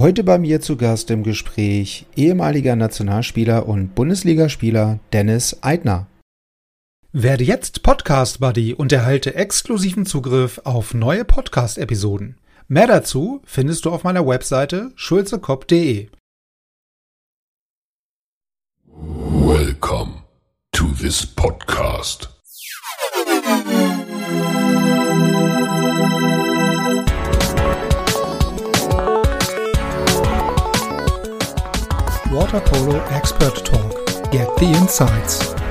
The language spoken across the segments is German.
Heute bei mir zu Gast im Gespräch ehemaliger Nationalspieler und Bundesligaspieler Dennis Eidner. Werde jetzt Podcast Buddy und erhalte exklusiven Zugriff auf neue Podcast-Episoden. Mehr dazu findest du auf meiner Webseite schulzekopf.de. Welcome to this podcast. Water Polo Expert Talk. Get the insights.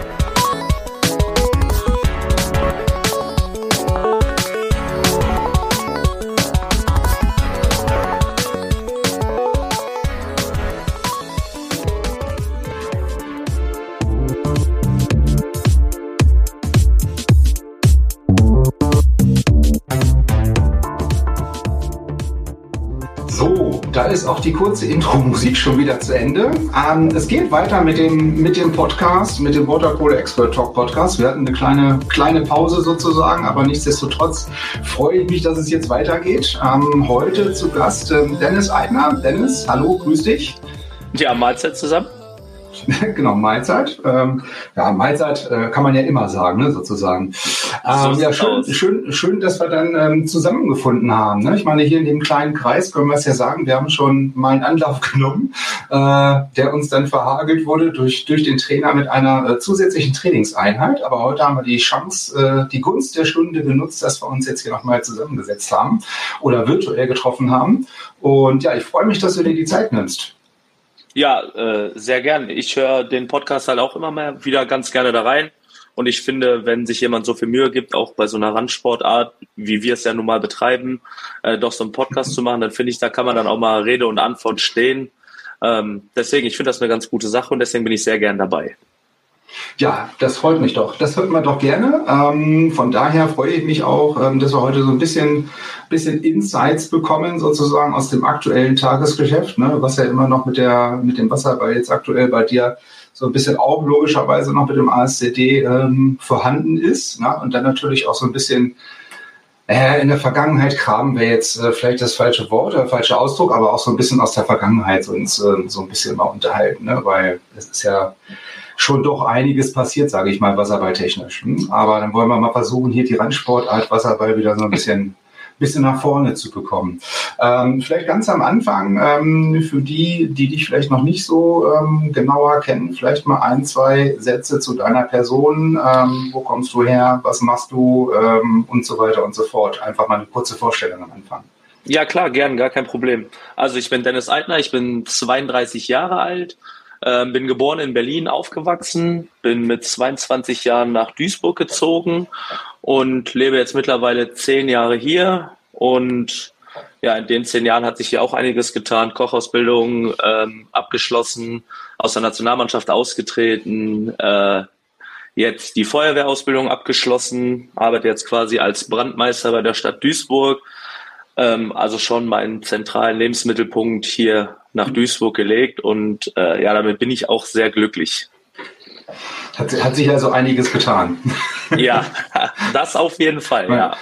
Ist auch die kurze Intro-Musik schon wieder zu Ende. Ähm, es geht weiter mit dem, mit dem Podcast, mit dem Waterpolo Expert Talk Podcast. Wir hatten eine kleine, kleine Pause sozusagen, aber nichtsdestotrotz freue ich mich, dass es jetzt weitergeht. Ähm, heute zu Gast äh, Dennis Eidner. Dennis, hallo, grüß dich. Ja, Mahlzeit zusammen. genau, Mahlzeit. Ähm, ja, Mahlzeit äh, kann man ja immer sagen, ne, sozusagen. Ähm, ja, schön, schön, schön, dass wir dann ähm, zusammengefunden haben. Ne? Ich meine, hier in dem kleinen Kreis können wir es ja sagen, wir haben schon mal einen Anlauf genommen, äh, der uns dann verhagelt wurde durch, durch den Trainer mit einer äh, zusätzlichen Trainingseinheit. Aber heute haben wir die Chance, äh, die Gunst der Stunde genutzt, dass wir uns jetzt hier nochmal zusammengesetzt haben oder virtuell getroffen haben. Und ja, ich freue mich, dass du dir die Zeit nimmst. Ja, äh, sehr gern. Ich höre den Podcast halt auch immer mal wieder ganz gerne da rein. Und ich finde, wenn sich jemand so viel Mühe gibt, auch bei so einer Randsportart, wie wir es ja nun mal betreiben, äh, doch so einen Podcast zu machen, dann finde ich, da kann man dann auch mal Rede und Antwort stehen. Ähm, deswegen, ich finde das eine ganz gute Sache und deswegen bin ich sehr gern dabei. Ja, das freut mich doch. Das hört man doch gerne. Ähm, von daher freue ich mich auch, ähm, dass wir heute so ein bisschen, bisschen Insights bekommen, sozusagen aus dem aktuellen Tagesgeschäft, ne, was ja immer noch mit, der, mit dem Wasserball jetzt aktuell bei dir so ein bisschen auch logischerweise noch mit dem ASCD ähm, vorhanden ist. Ne? Und dann natürlich auch so ein bisschen äh, in der Vergangenheit kramen wir jetzt äh, vielleicht das falsche Wort oder falsche Ausdruck, aber auch so ein bisschen aus der Vergangenheit uns äh, so ein bisschen mal unterhalten, ne? weil es ist ja schon doch einiges passiert, sage ich mal, wasserballtechnisch. Hm? Aber dann wollen wir mal versuchen, hier die Randsportart Wasserball wieder so ein bisschen bisschen nach vorne zu bekommen. Ähm, vielleicht ganz am Anfang, ähm, für die, die dich vielleicht noch nicht so ähm, genauer kennen, vielleicht mal ein, zwei Sätze zu deiner Person. Ähm, wo kommst du her? Was machst du? Ähm, und so weiter und so fort. Einfach mal eine kurze Vorstellung am Anfang. Ja, klar, gern, gar kein Problem. Also ich bin Dennis Eitner, ich bin 32 Jahre alt, äh, bin geboren in Berlin, aufgewachsen, bin mit 22 Jahren nach Duisburg gezogen und lebe jetzt mittlerweile zehn Jahre hier. Und ja, in den zehn Jahren hat sich hier auch einiges getan. Kochausbildung ähm, abgeschlossen, aus der Nationalmannschaft ausgetreten, äh, jetzt die Feuerwehrausbildung abgeschlossen, arbeite jetzt quasi als Brandmeister bei der Stadt Duisburg. Ähm, also schon meinen zentralen Lebensmittelpunkt hier nach Duisburg gelegt und äh, ja, damit bin ich auch sehr glücklich. Hat, hat sich also einiges getan. Ja, das auf jeden Fall, ja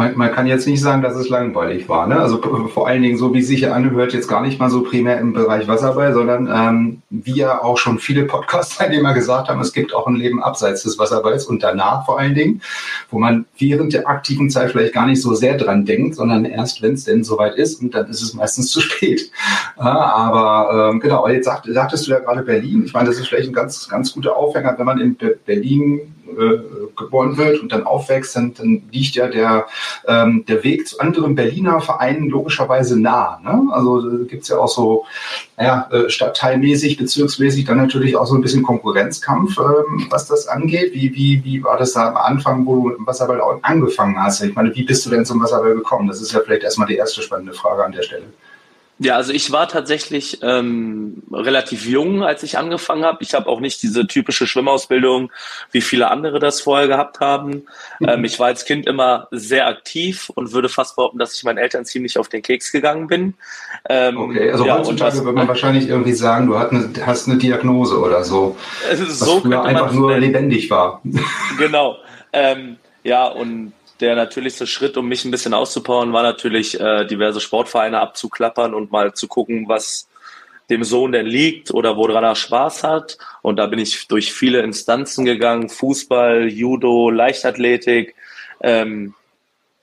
man, man kann jetzt nicht sagen, dass es langweilig war. Ne? Also vor allen Dingen, so wie es sich anhört, jetzt gar nicht mal so primär im Bereich Wasserball, sondern ähm, wie ja auch schon viele Podcast-Teilnehmer gesagt haben, es gibt auch ein Leben abseits des Wasserballs und danach vor allen Dingen, wo man während der aktiven Zeit vielleicht gar nicht so sehr dran denkt, sondern erst, wenn es denn soweit ist und dann ist es meistens zu spät. Ja, aber ähm, genau, jetzt sagt, sagtest du ja gerade Berlin. Ich meine, das ist vielleicht ein ganz, ganz guter Aufhänger, wenn man in Berlin äh, geboren wird und dann aufwächst, dann, dann liegt ja der, ähm, der Weg zu anderen Berliner Vereinen logischerweise nah. Ne? Also gibt es ja auch so naja, äh, stadtteilmäßig, bezirksmäßig dann natürlich auch so ein bisschen Konkurrenzkampf, ähm, was das angeht. Wie, wie, wie war das da am Anfang, wo du im Wasserball angefangen hast? Ich meine, wie bist du denn zum Wasserball gekommen? Das ist ja vielleicht erstmal die erste spannende Frage an der Stelle. Ja, also ich war tatsächlich ähm, relativ jung, als ich angefangen habe. Ich habe auch nicht diese typische Schwimmausbildung, wie viele andere das vorher gehabt haben. Mhm. Ähm, ich war als Kind immer sehr aktiv und würde fast behaupten, dass ich meinen Eltern ziemlich auf den Keks gegangen bin. Ähm, okay, also ja, heutzutage würde man wahrscheinlich irgendwie sagen, du hast eine, hast eine Diagnose oder so. so was früher einfach nur lebendig war. Genau. Ähm, ja, und der natürlichste Schritt, um mich ein bisschen auszupowern, war natürlich, äh, diverse Sportvereine abzuklappern und mal zu gucken, was dem Sohn denn liegt oder woran er Spaß hat. Und da bin ich durch viele Instanzen gegangen, Fußball, Judo, Leichtathletik. Ähm,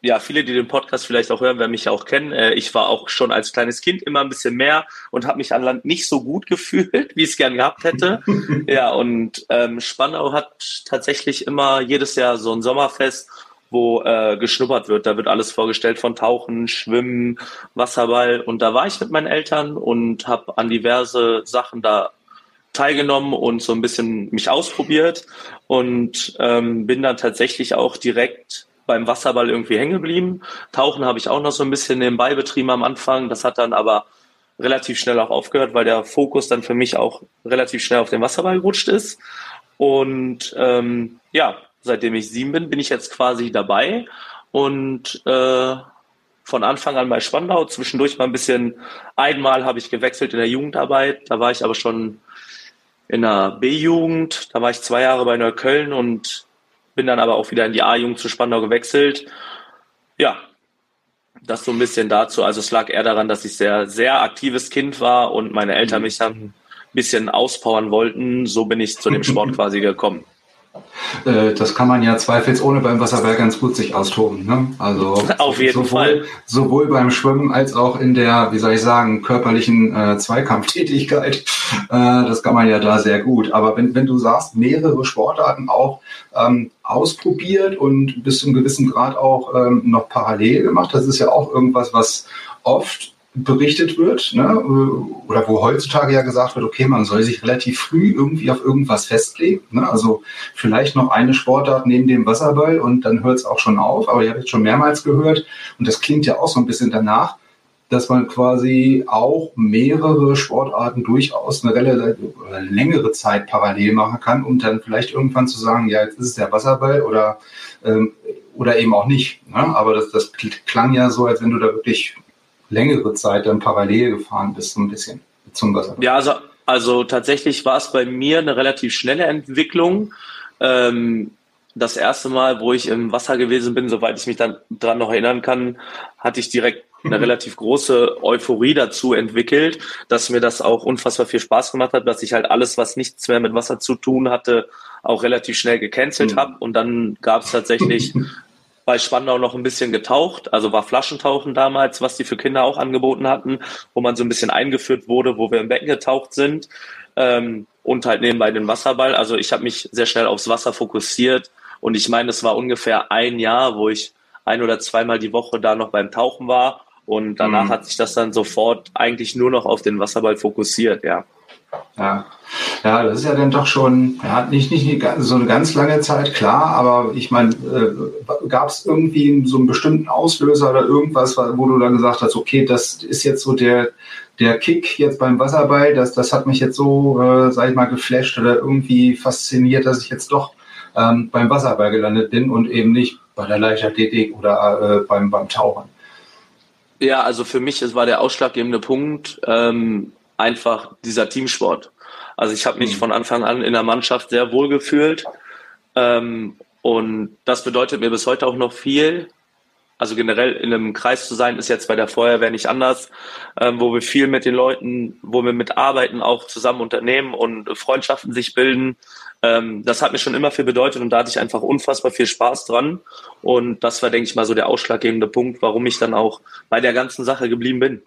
ja, viele, die den Podcast vielleicht auch hören, werden mich ja auch kennen. Äh, ich war auch schon als kleines Kind immer ein bisschen mehr und habe mich an Land nicht so gut gefühlt, wie ich es gern gehabt hätte. ja, und ähm, Spandau hat tatsächlich immer jedes Jahr so ein Sommerfest, wo äh, geschnuppert wird. Da wird alles vorgestellt von Tauchen, Schwimmen, Wasserball. Und da war ich mit meinen Eltern und habe an diverse Sachen da teilgenommen und so ein bisschen mich ausprobiert und ähm, bin dann tatsächlich auch direkt beim Wasserball irgendwie hängen geblieben. Tauchen habe ich auch noch so ein bisschen nebenbei betrieben am Anfang. Das hat dann aber relativ schnell auch aufgehört, weil der Fokus dann für mich auch relativ schnell auf den Wasserball gerutscht ist. Und ähm, ja, seitdem ich sieben bin, bin ich jetzt quasi dabei und äh, von Anfang an bei Spandau, zwischendurch mal ein bisschen, einmal habe ich gewechselt in der Jugendarbeit, da war ich aber schon in der B-Jugend, da war ich zwei Jahre bei Neukölln und bin dann aber auch wieder in die A-Jugend zu Spandau gewechselt. Ja, das so ein bisschen dazu. Also es lag eher daran, dass ich sehr, sehr aktives Kind war und meine Eltern mhm. mich dann ein bisschen auspowern wollten. So bin ich zu dem Sport quasi gekommen. Äh, das kann man ja zweifelsohne beim Wasserball ganz gut sich austoben. Ne? Also auf jeden sowohl, Fall. Sowohl beim Schwimmen als auch in der, wie soll ich sagen, körperlichen äh, Zweikampftätigkeit. Äh, das kann man ja da sehr gut. Aber wenn, wenn du sagst, mehrere Sportarten auch ähm, ausprobiert und bis zu einem gewissen Grad auch ähm, noch parallel gemacht, das ist ja auch irgendwas, was oft berichtet wird, ne? oder wo heutzutage ja gesagt wird, okay, man soll sich relativ früh irgendwie auf irgendwas festlegen. Ne? Also vielleicht noch eine Sportart neben dem Wasserball und dann hört es auch schon auf. Aber ich habe jetzt schon mehrmals gehört und das klingt ja auch so ein bisschen danach, dass man quasi auch mehrere Sportarten durchaus eine relativ längere Zeit parallel machen kann, um dann vielleicht irgendwann zu sagen, ja, jetzt ist es der Wasserball oder ähm, oder eben auch nicht. Ne? Aber das, das klang ja so, als wenn du da wirklich längere Zeit dann parallel gefahren bist, so ein bisschen zum Wasser. Ja, also, also tatsächlich war es bei mir eine relativ schnelle Entwicklung. Ähm, das erste Mal, wo ich im Wasser gewesen bin, soweit ich mich dann dran noch erinnern kann, hatte ich direkt eine relativ große Euphorie dazu entwickelt, dass mir das auch unfassbar viel Spaß gemacht hat, dass ich halt alles, was nichts mehr mit Wasser zu tun hatte, auch relativ schnell gecancelt mhm. habe. Und dann gab es tatsächlich bei Spandau noch ein bisschen getaucht, also war Flaschentauchen damals, was die für Kinder auch angeboten hatten, wo man so ein bisschen eingeführt wurde, wo wir im Becken getaucht sind ähm, und halt nebenbei den Wasserball. Also ich habe mich sehr schnell aufs Wasser fokussiert und ich meine, es war ungefähr ein Jahr, wo ich ein oder zweimal die Woche da noch beim Tauchen war und danach mhm. hat sich das dann sofort eigentlich nur noch auf den Wasserball fokussiert, ja. Ja. ja, das ist ja dann doch schon, ja, nicht, nicht so eine ganz lange Zeit, klar, aber ich meine, äh, gab es irgendwie so einen bestimmten Auslöser oder irgendwas, wo du dann gesagt hast, okay, das ist jetzt so der, der Kick jetzt beim Wasserball, das, das hat mich jetzt so, äh, sag ich mal, geflasht oder irgendwie fasziniert, dass ich jetzt doch ähm, beim Wasserball gelandet bin und eben nicht bei der Leichtathletik oder äh, beim, beim Tauchen. Ja, also für mich, es war der ausschlaggebende Punkt, ähm, einfach dieser Teamsport. Also ich habe mich mhm. von Anfang an in der Mannschaft sehr wohl gefühlt. Ähm, und das bedeutet mir bis heute auch noch viel. Also generell in einem Kreis zu sein, ist jetzt bei der Feuerwehr nicht anders, ähm, wo wir viel mit den Leuten, wo wir mit Arbeiten auch zusammen unternehmen und Freundschaften sich bilden. Ähm, das hat mir schon immer viel bedeutet und da hatte ich einfach unfassbar viel Spaß dran. Und das war, denke ich mal, so der ausschlaggebende Punkt, warum ich dann auch bei der ganzen Sache geblieben bin.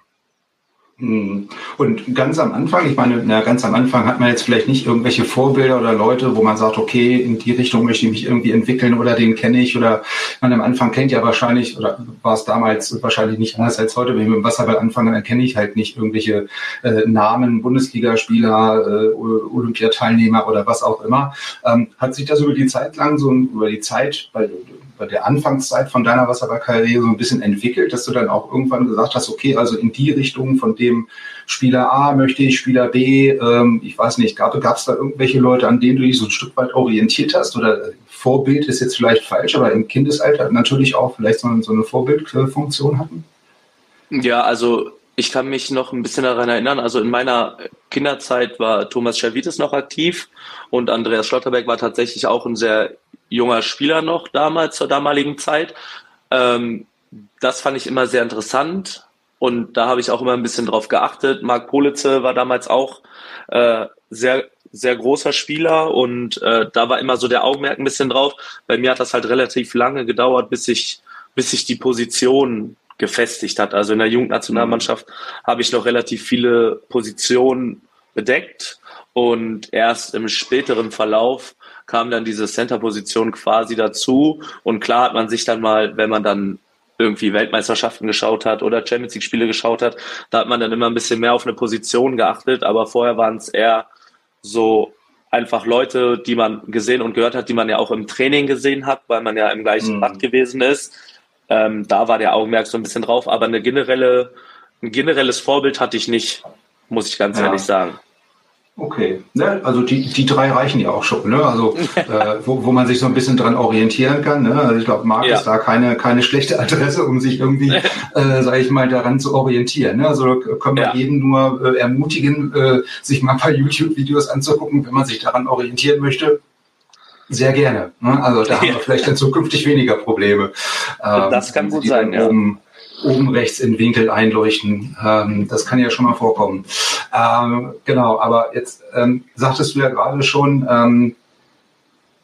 Hm. Und ganz am Anfang, ich meine, na, ganz am Anfang hat man jetzt vielleicht nicht irgendwelche Vorbilder oder Leute, wo man sagt, okay, in die Richtung möchte ich mich irgendwie entwickeln oder den kenne ich oder man am Anfang kennt ja wahrscheinlich, oder war es damals wahrscheinlich nicht anders als heute, wenn ich mit dem Wasserball anfange, dann kenne ich halt nicht irgendwelche äh, Namen, Bundesligaspieler, äh, Olympiateilnehmer oder was auch immer. Ähm, hat sich das über die Zeit lang, so über die Zeit, bei der Anfangszeit von deiner Wasserballkarriere so ein bisschen entwickelt, dass du dann auch irgendwann gesagt hast, okay, also in die Richtung von dem Spieler A möchte ich, Spieler B, ähm, ich weiß nicht, gab es da irgendwelche Leute, an denen du dich so ein Stück weit orientiert hast? Oder Vorbild ist jetzt vielleicht falsch, aber im Kindesalter natürlich auch vielleicht so, so eine Vorbildfunktion hatten? Ja, also Ich kann mich noch ein bisschen daran erinnern. Also in meiner Kinderzeit war Thomas Schervitis noch aktiv und Andreas Schlotterberg war tatsächlich auch ein sehr junger Spieler noch damals, zur damaligen Zeit. Ähm, das fand ich immer sehr interessant und da habe ich auch immer ein bisschen drauf geachtet. Marc Politze war damals auch äh, sehr sehr großer Spieler und äh, da war immer so der Augenmerk ein bisschen drauf. Bei mir hat das halt relativ lange gedauert, bis ich bis sich die Position gefestigt hat. Also in der Jugendnationalmannschaft habe ich noch relativ viele Positionen bedeckt und erst im späteren Verlauf kam dann diese Center-Position quasi dazu und klar hat man sich dann mal, wenn man dann irgendwie Weltmeisterschaften geschaut hat oder Champions League Spiele geschaut hat, da hat man dann immer ein bisschen mehr auf eine Position geachtet, aber vorher waren es eher so einfach Leute, die man gesehen und gehört hat, die man ja auch im Training gesehen hat, weil man ja im gleichen mhm. Bad gewesen ist. Ähm, da war der Augenmerk so ein bisschen drauf, aber eine generelle, ein generelles Vorbild hatte ich nicht, muss ich ganz ja. ehrlich sagen. Okay, ne? also die, die drei reichen ja auch schon, ne? also äh, wo, wo man sich so ein bisschen dran orientieren kann. Ne? Also ich glaube, Marc ja. ist da keine, keine schlechte Adresse, um sich irgendwie, äh, sage ich mal, daran zu orientieren. Ne? Also können wir ja. jeden nur äh, ermutigen, äh, sich mal ein paar YouTube-Videos anzugucken, wenn man sich daran orientieren möchte. Sehr gerne. Ne? Also da haben wir vielleicht dann zukünftig weniger Probleme. Ähm, das kann gut sein, ja. Oben, oben rechts in Winkel einleuchten. Ähm, das kann ja schon mal vorkommen. Ähm, genau, aber jetzt ähm, sagtest du ja gerade schon, ähm,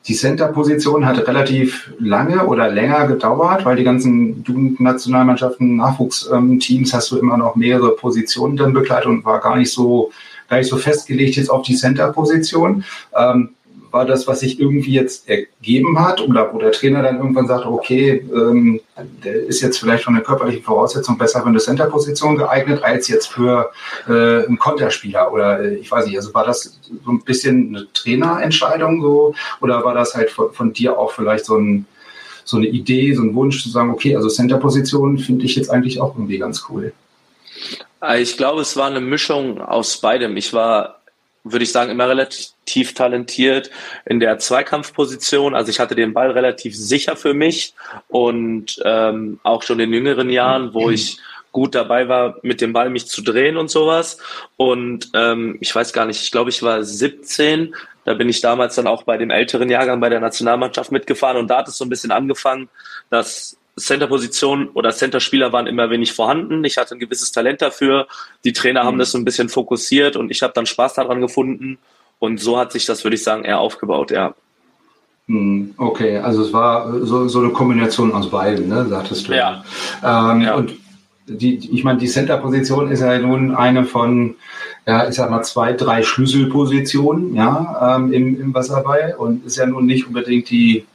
die Center-Position hat relativ lange oder länger gedauert, weil die ganzen Jugendnationalmannschaften, Nachwuchsteams hast du immer noch mehrere Positionen dann begleitet und war gar nicht so, gar nicht so festgelegt jetzt auf die Center-Position. Ähm, war das, was sich irgendwie jetzt ergeben hat oder wo der Trainer dann irgendwann sagte, okay, ähm, der ist jetzt vielleicht von der körperlichen Voraussetzung besser für eine Center-Position geeignet als jetzt für äh, einen Konterspieler oder äh, ich weiß nicht, also war das so ein bisschen eine Trainerentscheidung so oder war das halt von, von dir auch vielleicht so ein so eine Idee, so ein Wunsch zu sagen, okay, also Center-Position finde ich jetzt eigentlich auch irgendwie ganz cool. Ich glaube, es war eine Mischung aus beidem. Ich war würde ich sagen, immer relativ talentiert in der Zweikampfposition. Also ich hatte den Ball relativ sicher für mich und ähm, auch schon in jüngeren Jahren, wo ich gut dabei war, mit dem Ball mich zu drehen und sowas. Und ähm, ich weiß gar nicht, ich glaube, ich war 17. Da bin ich damals dann auch bei dem älteren Jahrgang bei der Nationalmannschaft mitgefahren und da hat es so ein bisschen angefangen, dass Center-Position oder Center-Spieler waren immer wenig vorhanden. Ich hatte ein gewisses Talent dafür. Die Trainer mhm. haben das so ein bisschen fokussiert und ich habe dann Spaß daran gefunden. Und so hat sich das, würde ich sagen, eher aufgebaut, ja. Mhm. Okay, also es war so, so eine Kombination aus beiden, ne, sagtest du. Ja. Ähm, ja. Und die, ich meine, die Center-Position ist ja nun eine von, ja, ich sag mal, zwei, drei Schlüsselpositionen, ja, ähm, im, im Wasserball und ist ja nun nicht unbedingt die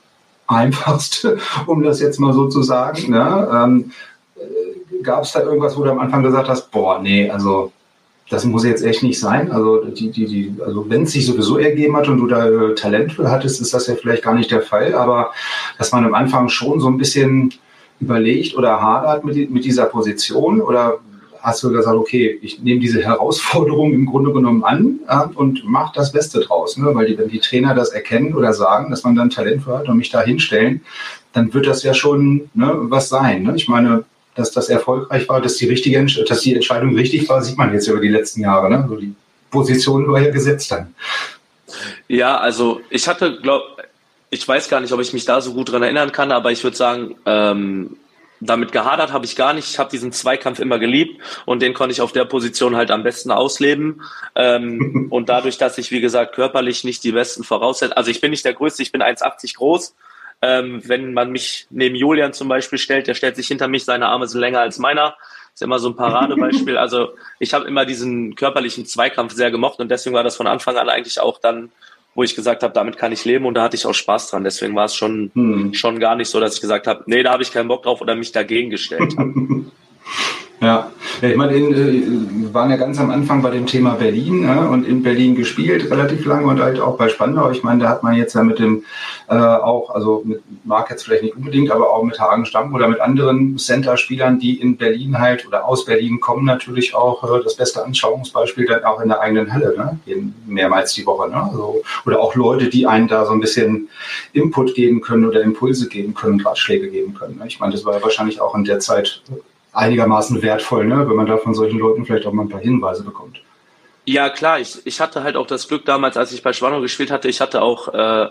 einfachste, um das jetzt mal so zu sagen. Ne? Ähm, Gab es da irgendwas, wo du am Anfang gesagt hast, boah, nee, also das muss jetzt echt nicht sein. Also, die, die, die, also wenn es sich sowieso ergeben hat und du da äh, Talent für hattest, ist das ja vielleicht gar nicht der Fall. Aber dass man am Anfang schon so ein bisschen überlegt oder hadert mit, mit dieser Position oder hast du gesagt, okay, ich nehme diese Herausforderung im Grunde genommen an äh, und mache das Beste draus. Ne? Weil die, wenn die Trainer das erkennen oder sagen, dass man dann Talent für hat und mich da hinstellen, dann wird das ja schon ne, was sein. Ne? Ich meine, dass das erfolgreich war, dass die richtige, dass die Entscheidung richtig war, sieht man jetzt über die letzten Jahre. Ne? Also die Position war ja gesetzt dann. Ja, also ich hatte, glaube ich weiß gar nicht, ob ich mich da so gut dran erinnern kann, aber ich würde sagen, ähm, damit gehadert habe ich gar nicht. Ich habe diesen Zweikampf immer geliebt und den konnte ich auf der Position halt am besten ausleben. Ähm, und dadurch, dass ich, wie gesagt, körperlich nicht die besten Voraussetzungen, also ich bin nicht der Größte, ich bin 1,80 groß. Ähm, wenn man mich neben Julian zum Beispiel stellt, der stellt sich hinter mich, seine Arme sind länger als meiner. Ist immer so ein Paradebeispiel. Also ich habe immer diesen körperlichen Zweikampf sehr gemocht und deswegen war das von Anfang an eigentlich auch dann wo ich gesagt habe, damit kann ich leben und da hatte ich auch Spaß dran. Deswegen war es schon, hm. schon gar nicht so, dass ich gesagt habe, nee, da habe ich keinen Bock drauf oder mich dagegen gestellt habe. Ja, ich meine, in, äh, wir waren ja ganz am Anfang bei dem Thema Berlin ja, und in Berlin gespielt, relativ lange und halt auch bei Spandau. Ich meine, da hat man jetzt ja mit dem äh, auch, also mit Mark jetzt vielleicht nicht unbedingt, aber auch mit Hagen Stamm oder mit anderen Center-Spielern, die in Berlin halt oder aus Berlin kommen, natürlich auch äh, das beste Anschauungsbeispiel dann auch in der eigenen Halle, ne? mehrmals die Woche. Ne? Also, oder auch Leute, die einen da so ein bisschen Input geben können oder Impulse geben können, Ratschläge geben können. Ne? Ich meine, das war ja wahrscheinlich auch in der Zeit einigermaßen wertvoll, ne? wenn man da von solchen Leuten vielleicht auch mal ein paar Hinweise bekommt. Ja, klar. Ich, ich hatte halt auch das Glück damals, als ich bei Schwanno gespielt hatte, ich hatte auch äh,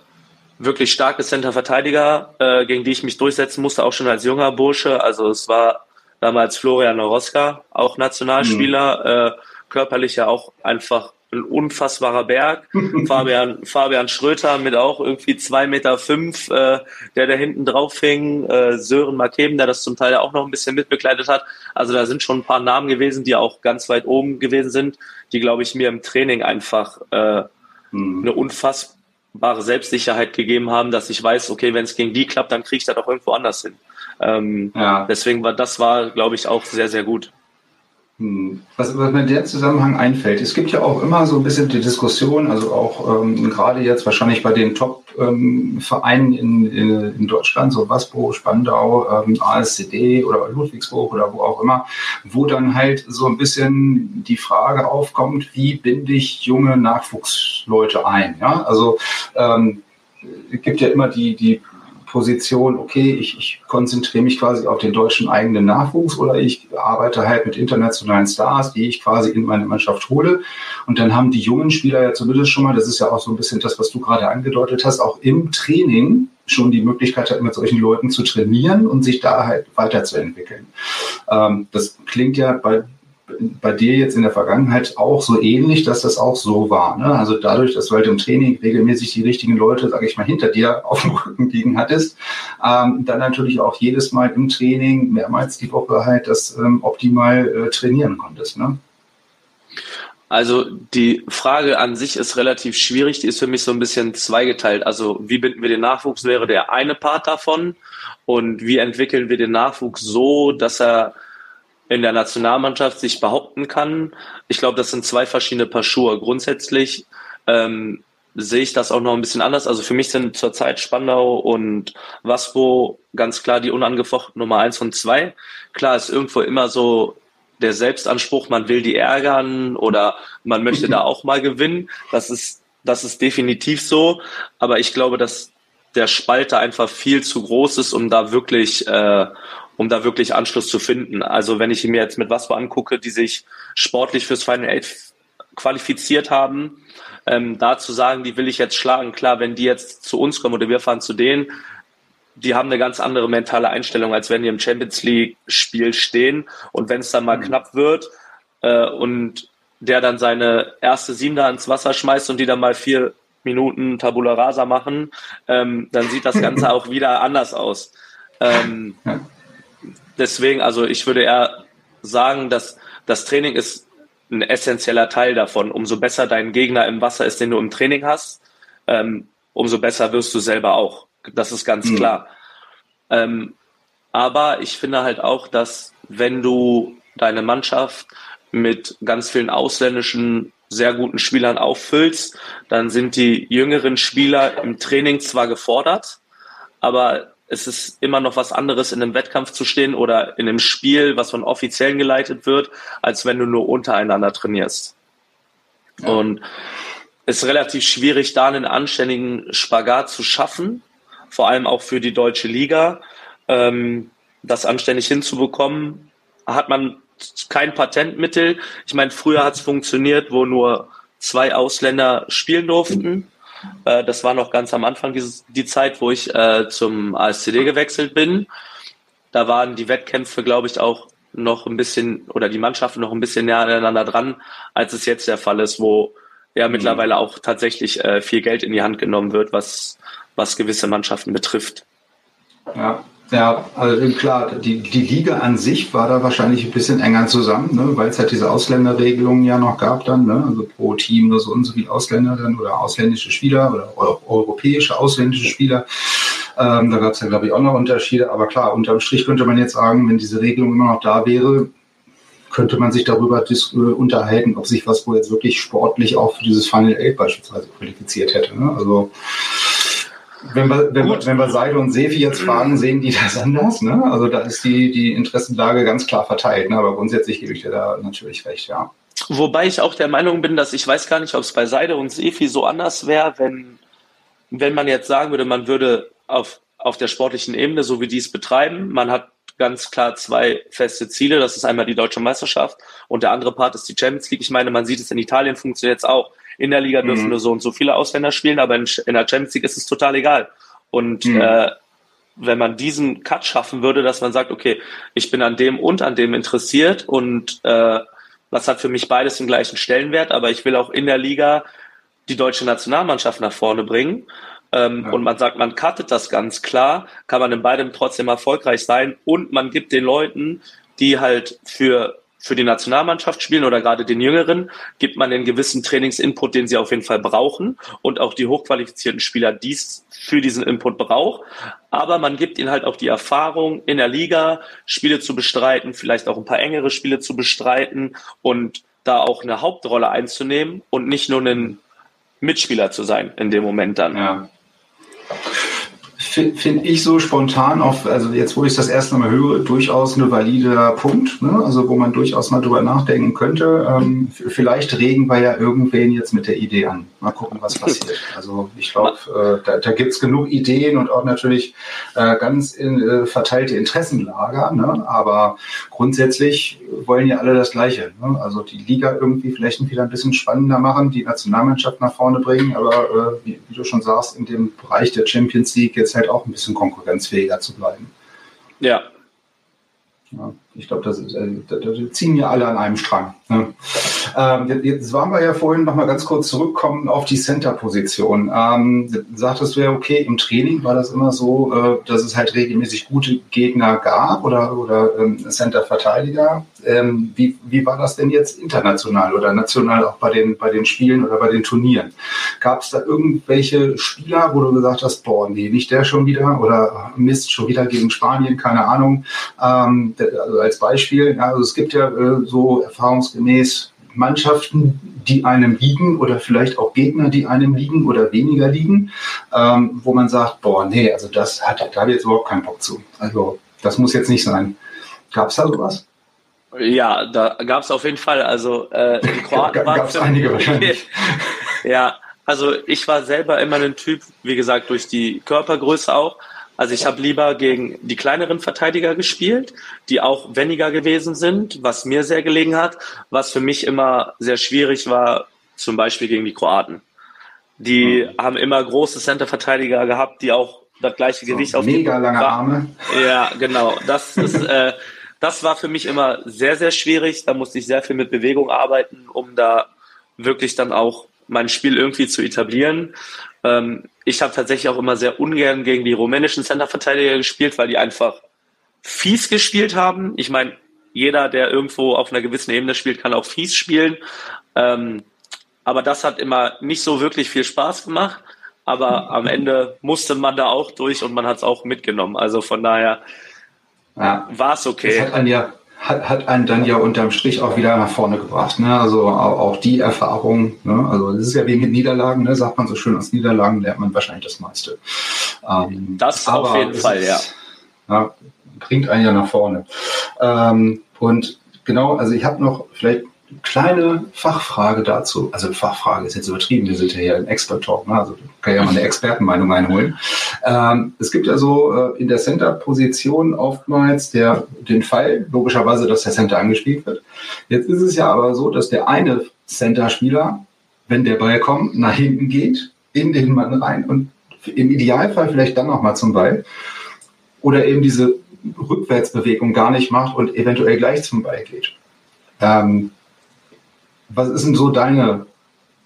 wirklich starke Center-Verteidiger, äh, gegen die ich mich durchsetzen musste, auch schon als junger Bursche. Also es war damals Florian Noroska, auch Nationalspieler, mhm. äh, körperlich ja auch einfach ein unfassbarer Berg. Fabian, Fabian Schröter mit auch irgendwie zwei Meter, fünf, äh, der da hinten drauf hing. Äh, Sören Markeben, der das zum Teil auch noch ein bisschen mitbegleitet hat. Also da sind schon ein paar Namen gewesen, die auch ganz weit oben gewesen sind, die, glaube ich, mir im Training einfach äh, mhm. eine unfassbare Selbstsicherheit gegeben haben, dass ich weiß, okay, wenn es gegen die klappt, dann kriege ich das auch irgendwo anders hin. Ähm, ja. Deswegen war das war, glaube ich, auch sehr, sehr gut. Hm. Was, was mir in dem Zusammenhang einfällt, es gibt ja auch immer so ein bisschen die Diskussion, also auch ähm, gerade jetzt wahrscheinlich bei den Top-Vereinen ähm, in, in, in, Deutschland, so Waspo, Spandau, ähm, ASCD oder Ludwigsburg oder wo auch immer, wo dann halt so ein bisschen die Frage aufkommt, wie binde ich junge Nachwuchsleute ein? Ja, also ähm, gibt ja immer die, die Position, okay, ich, ich konzentriere mich quasi auf den deutschen eigenen Nachwuchs oder ich arbeite halt mit internationalen Stars, die ich quasi in meine Mannschaft hole. Und dann haben die jungen Spieler ja zumindest schon mal, das ist ja auch so ein bisschen das, was du gerade angedeutet hast, auch im Training schon die Möglichkeit hat, mit solchen Leuten zu trainieren und sich da halt weiterzuentwickeln. Ähm, das klingt ja bei bei dir jetzt in der Vergangenheit auch so ähnlich, dass das auch so war. Ne? Also dadurch, dass du halt im Training regelmäßig die richtigen Leute, sage ich mal, hinter dir auf dem Rücken liegen hattest, ähm, dann natürlich auch jedes Mal im Training mehrmals die Woche halt das ähm, optimal äh, trainieren konntest. Ne? Also die Frage an sich ist relativ schwierig, die ist für mich so ein bisschen zweigeteilt. Also wie binden wir den Nachwuchs wäre der eine Part davon und wie entwickeln wir den Nachwuchs so, dass er in der Nationalmannschaft sich behaupten kann. Ich glaube, das sind zwei verschiedene Paar Schuhe. Grundsätzlich ähm, sehe ich das auch noch ein bisschen anders. Also für mich sind zurzeit Spandau und Waspo ganz klar die unangefochten Nummer eins und zwei. Klar ist irgendwo immer so der Selbstanspruch, man will die ärgern oder man möchte da auch mal gewinnen. Das ist, das ist definitiv so. Aber ich glaube, dass der Spalter einfach viel zu groß ist, um da wirklich, äh, um da wirklich Anschluss zu finden. Also wenn ich mir jetzt mit Waspo angucke, die sich sportlich fürs Final Eight qualifiziert haben, ähm, da zu sagen, die will ich jetzt schlagen, klar, wenn die jetzt zu uns kommen oder wir fahren zu denen, die haben eine ganz andere mentale Einstellung, als wenn die im Champions League Spiel stehen und wenn es dann mal mhm. knapp wird äh, und der dann seine erste Sieben da ins Wasser schmeißt und die dann mal vier Minuten Tabula Rasa machen, ähm, dann sieht das Ganze auch wieder anders aus. Ähm, deswegen, also ich würde eher sagen, dass das Training ist ein essentieller Teil davon. Umso besser dein Gegner im Wasser ist, den du im Training hast, ähm, umso besser wirst du selber auch. Das ist ganz mhm. klar. Ähm, aber ich finde halt auch, dass wenn du deine Mannschaft mit ganz vielen ausländischen sehr guten Spielern auffüllst, dann sind die jüngeren Spieler im Training zwar gefordert, aber es ist immer noch was anderes, in einem Wettkampf zu stehen oder in einem Spiel, was von Offiziellen geleitet wird, als wenn du nur untereinander trainierst. Ja. Und es ist relativ schwierig, da einen anständigen Spagat zu schaffen, vor allem auch für die deutsche Liga. Ähm, das anständig hinzubekommen, hat man kein Patentmittel. Ich meine, früher hat es funktioniert, wo nur zwei Ausländer spielen durften. Äh, das war noch ganz am Anfang dieses, die Zeit, wo ich äh, zum ASCD gewechselt bin. Da waren die Wettkämpfe, glaube ich, auch noch ein bisschen oder die Mannschaften noch ein bisschen näher aneinander dran, als es jetzt der Fall ist, wo ja mhm. mittlerweile auch tatsächlich äh, viel Geld in die Hand genommen wird, was, was gewisse Mannschaften betrifft. Ja, ja, also klar, die, die Liga an sich war da wahrscheinlich ein bisschen enger zusammen, ne, weil es halt diese Ausländerregelungen ja noch gab dann, ne, also pro Team nur so und so viele Ausländer dann oder ausländische Spieler oder europäische ausländische Spieler. Ähm, da gab es ja, glaube ich, auch noch Unterschiede. Aber klar, unterm Strich könnte man jetzt sagen, wenn diese Regelung immer noch da wäre, könnte man sich darüber äh, unterhalten, ob sich was wohl jetzt wirklich sportlich auch für dieses Final Eight beispielsweise qualifiziert hätte. Ne? Also wenn wir, wenn, wenn wir Seide und Sefi jetzt fragen, sehen die das anders. Ne? Also da ist die, die Interessenlage ganz klar verteilt. Ne? Aber grundsätzlich gebe ich dir da natürlich recht, ja. Wobei ich auch der Meinung bin, dass ich weiß gar nicht, ob es bei Seide und Sefi so anders wäre, wenn, wenn man jetzt sagen würde, man würde auf, auf der sportlichen Ebene, so wie die es betreiben, man hat ganz klar zwei feste Ziele. Das ist einmal die deutsche Meisterschaft und der andere Part ist die Champions League. Ich meine, man sieht es in Italien funktioniert es auch. In der Liga dürfen mhm. nur so und so viele Ausländer spielen, aber in, in, der Champions League ist es total egal. Und mhm. äh, wenn man diesen Cut schaffen würde, dass man sagt, okay, ich bin an dem und an dem interessiert und äh, das hat für mich beides den gleichen Stellenwert, aber ich will auch in der Liga die deutsche Nationalmannschaft nach vorne bringen. Ähm, ja. Und man sagt, man cuttet das ganz klar, kann man in beidem trotzdem erfolgreich sein und man gibt den Leuten, die halt für für die Nationalmannschaft spielen oder gerade den Jüngeren, gibt man den gewissen Trainingsinput, den sie auf jeden Fall brauchen und auch die hochqualifizierten Spieler dies für diesen Input braucht. Aber man gibt ihnen halt auch die Erfahrung, in der Liga Spiele zu bestreiten, vielleicht auch ein paar engere Spiele zu bestreiten und da auch eine Hauptrolle einzunehmen und nicht nur ein Mitspieler zu sein in dem Moment dann. Ja finde find ich so spontan auf, also jetzt, wo ich das erste Mal höre, durchaus ein valider Punkt, ne? also wo man durchaus mal drüber nachdenken könnte. Ähm, vielleicht regen wir ja irgendwen jetzt mit der Idee an. Mal gucken, was passiert. Also ich glaube, äh, da, da gibt es genug Ideen und auch natürlich äh, ganz in, äh, verteilte Interessenlager, ne? aber grundsätzlich wollen ja alle das Gleiche. Ne? Also die Liga irgendwie vielleicht wieder ein bisschen spannender machen, die Nationalmannschaft nach vorne bringen, aber äh, wie, wie du schon sagst, in dem Bereich der Champions League jetzt halt auch ein bisschen konkurrenzfähiger zu bleiben. Ja. ja ich glaube, das äh, da, da, ziehen ja alle an einem Strang. Ne? Ähm, jetzt waren wir ja vorhin noch mal ganz kurz zurückkommen auf die Center-Position. Ähm, sagtest du ja, okay, im Training war das immer so, äh, dass es halt regelmäßig gute Gegner gab oder, oder ähm, Center-Verteidiger. Ähm, wie, wie war das denn jetzt international oder national auch bei den, bei den Spielen oder bei den Turnieren? Gab es da irgendwelche Spieler, wo du gesagt hast, boah, nee, nicht der schon wieder oder Mist, schon wieder gegen Spanien, keine Ahnung. Ähm, also als Beispiel, also es gibt ja äh, so erfahrungsgemäß Mannschaften, die einem liegen oder vielleicht auch Gegner, die einem liegen oder weniger liegen, ähm, wo man sagt, boah, nee, also das hat, da habe ich jetzt überhaupt keinen Bock zu. Also das muss jetzt nicht sein. Gab es da sowas? Ja, da gab es auf jeden Fall. Also äh, in Kroatien gab es einige wahrscheinlich. ja, also ich war selber immer ein Typ, wie gesagt, durch die Körpergröße auch. Also ich habe lieber gegen die kleineren Verteidiger gespielt, die auch weniger gewesen sind, was mir sehr gelegen hat. Was für mich immer sehr schwierig war, zum Beispiel gegen die Kroaten. Die mhm. haben immer große Center-Verteidiger gehabt, die auch das gleiche so, Gewicht auf mega die lange Arme. Ja, genau. Das ist äh, das war für mich immer sehr sehr schwierig. Da musste ich sehr viel mit Bewegung arbeiten, um da wirklich dann auch mein Spiel irgendwie zu etablieren. Ähm, ich habe tatsächlich auch immer sehr ungern gegen die rumänischen Centerverteidiger gespielt, weil die einfach fies gespielt haben. Ich meine, jeder, der irgendwo auf einer gewissen Ebene spielt, kann auch fies spielen. Ähm, aber das hat immer nicht so wirklich viel Spaß gemacht. Aber am Ende musste man da auch durch und man hat es auch mitgenommen. Also von daher ja. war es okay. Das hat einen ja hat, hat einen dann ja unterm Strich auch wieder nach vorne gebracht. Ne? Also auch, die Erfahrung, ne? also das ist ja wie mit Niederlagen, ne? sagt man so schön, aus Niederlagen lernt man wahrscheinlich das meiste. Ähm, das auf jeden Fall, ist, ja. ja. Bringt einen ja nach vorne. Ähm, und genau, also ich habe noch vielleicht kleine Fachfrage dazu. Also Fachfrage ist jetzt übertrieben, wir sind ja hier im Expert-Talk, ne? also kann ja mal eine Expertenmeinung einholen. Ähm, es gibt ja so äh, in der Center-Position oftmals der, den Fall, logischerweise, dass der Center angespielt wird. Jetzt ist es ja aber so, dass der eine Center-Spieler, wenn der Ball kommt, nach hinten geht, in den Mann rein und im Idealfall vielleicht dann nochmal zum Ball oder eben diese Rückwärtsbewegung gar nicht macht und eventuell gleich zum Ball geht. Ähm, was ist denn so deine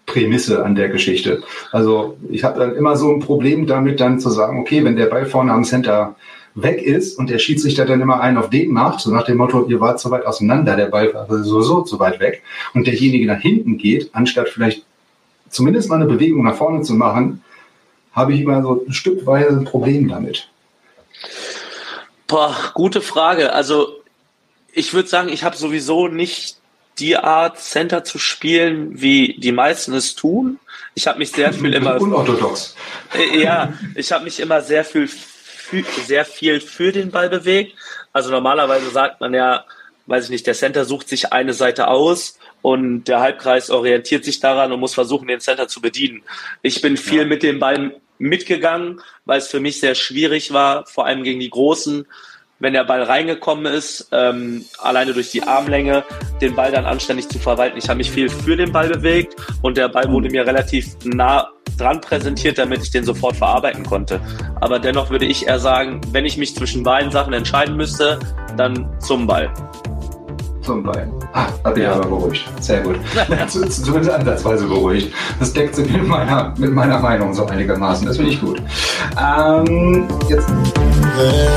Prämisse an der Geschichte? Also ich habe dann immer so ein Problem damit, dann zu sagen, okay, wenn der Ball vorne am Center weg ist und der Schiedsrichter dann immer einen auf den macht, so nach dem Motto, ihr wart zu weit auseinander, der Ball war sowieso zu weit weg und derjenige nach hinten geht, anstatt vielleicht zumindest mal eine Bewegung nach vorne zu machen, habe ich immer so ein Stückweise ein Problem damit. Boah, gute Frage. Also ich würde sagen, ich habe sowieso nicht die Art Center zu spielen, wie die meisten es tun. Ich habe mich sehr viel immer unorthodox. Äh, ja, ich habe mich immer sehr viel für, sehr viel für den Ball bewegt. Also normalerweise sagt man ja, weiß ich nicht, der Center sucht sich eine Seite aus und der Halbkreis orientiert sich daran und muss versuchen, den Center zu bedienen. Ich bin viel ja. mit dem Ball mitgegangen, weil es für mich sehr schwierig war, vor allem gegen die Großen, wenn der Ball reingekommen ist, ähm, alleine durch die Armlänge, den Ball dann anständig zu verwalten. Ich habe mich viel für den Ball bewegt und der Ball wurde mir relativ nah dran präsentiert, damit ich den sofort verarbeiten konnte. Aber dennoch würde ich eher sagen, wenn ich mich zwischen beiden Sachen entscheiden müsste, dann zum Ball. Zum Ball. Ah, hat mich ja. aber beruhigt. Sehr gut. Zumindest ansatzweise beruhigt. Das deckt sich mit meiner, mit meiner Meinung so einigermaßen. Das finde ich gut. Ähm, jetzt. Yeah.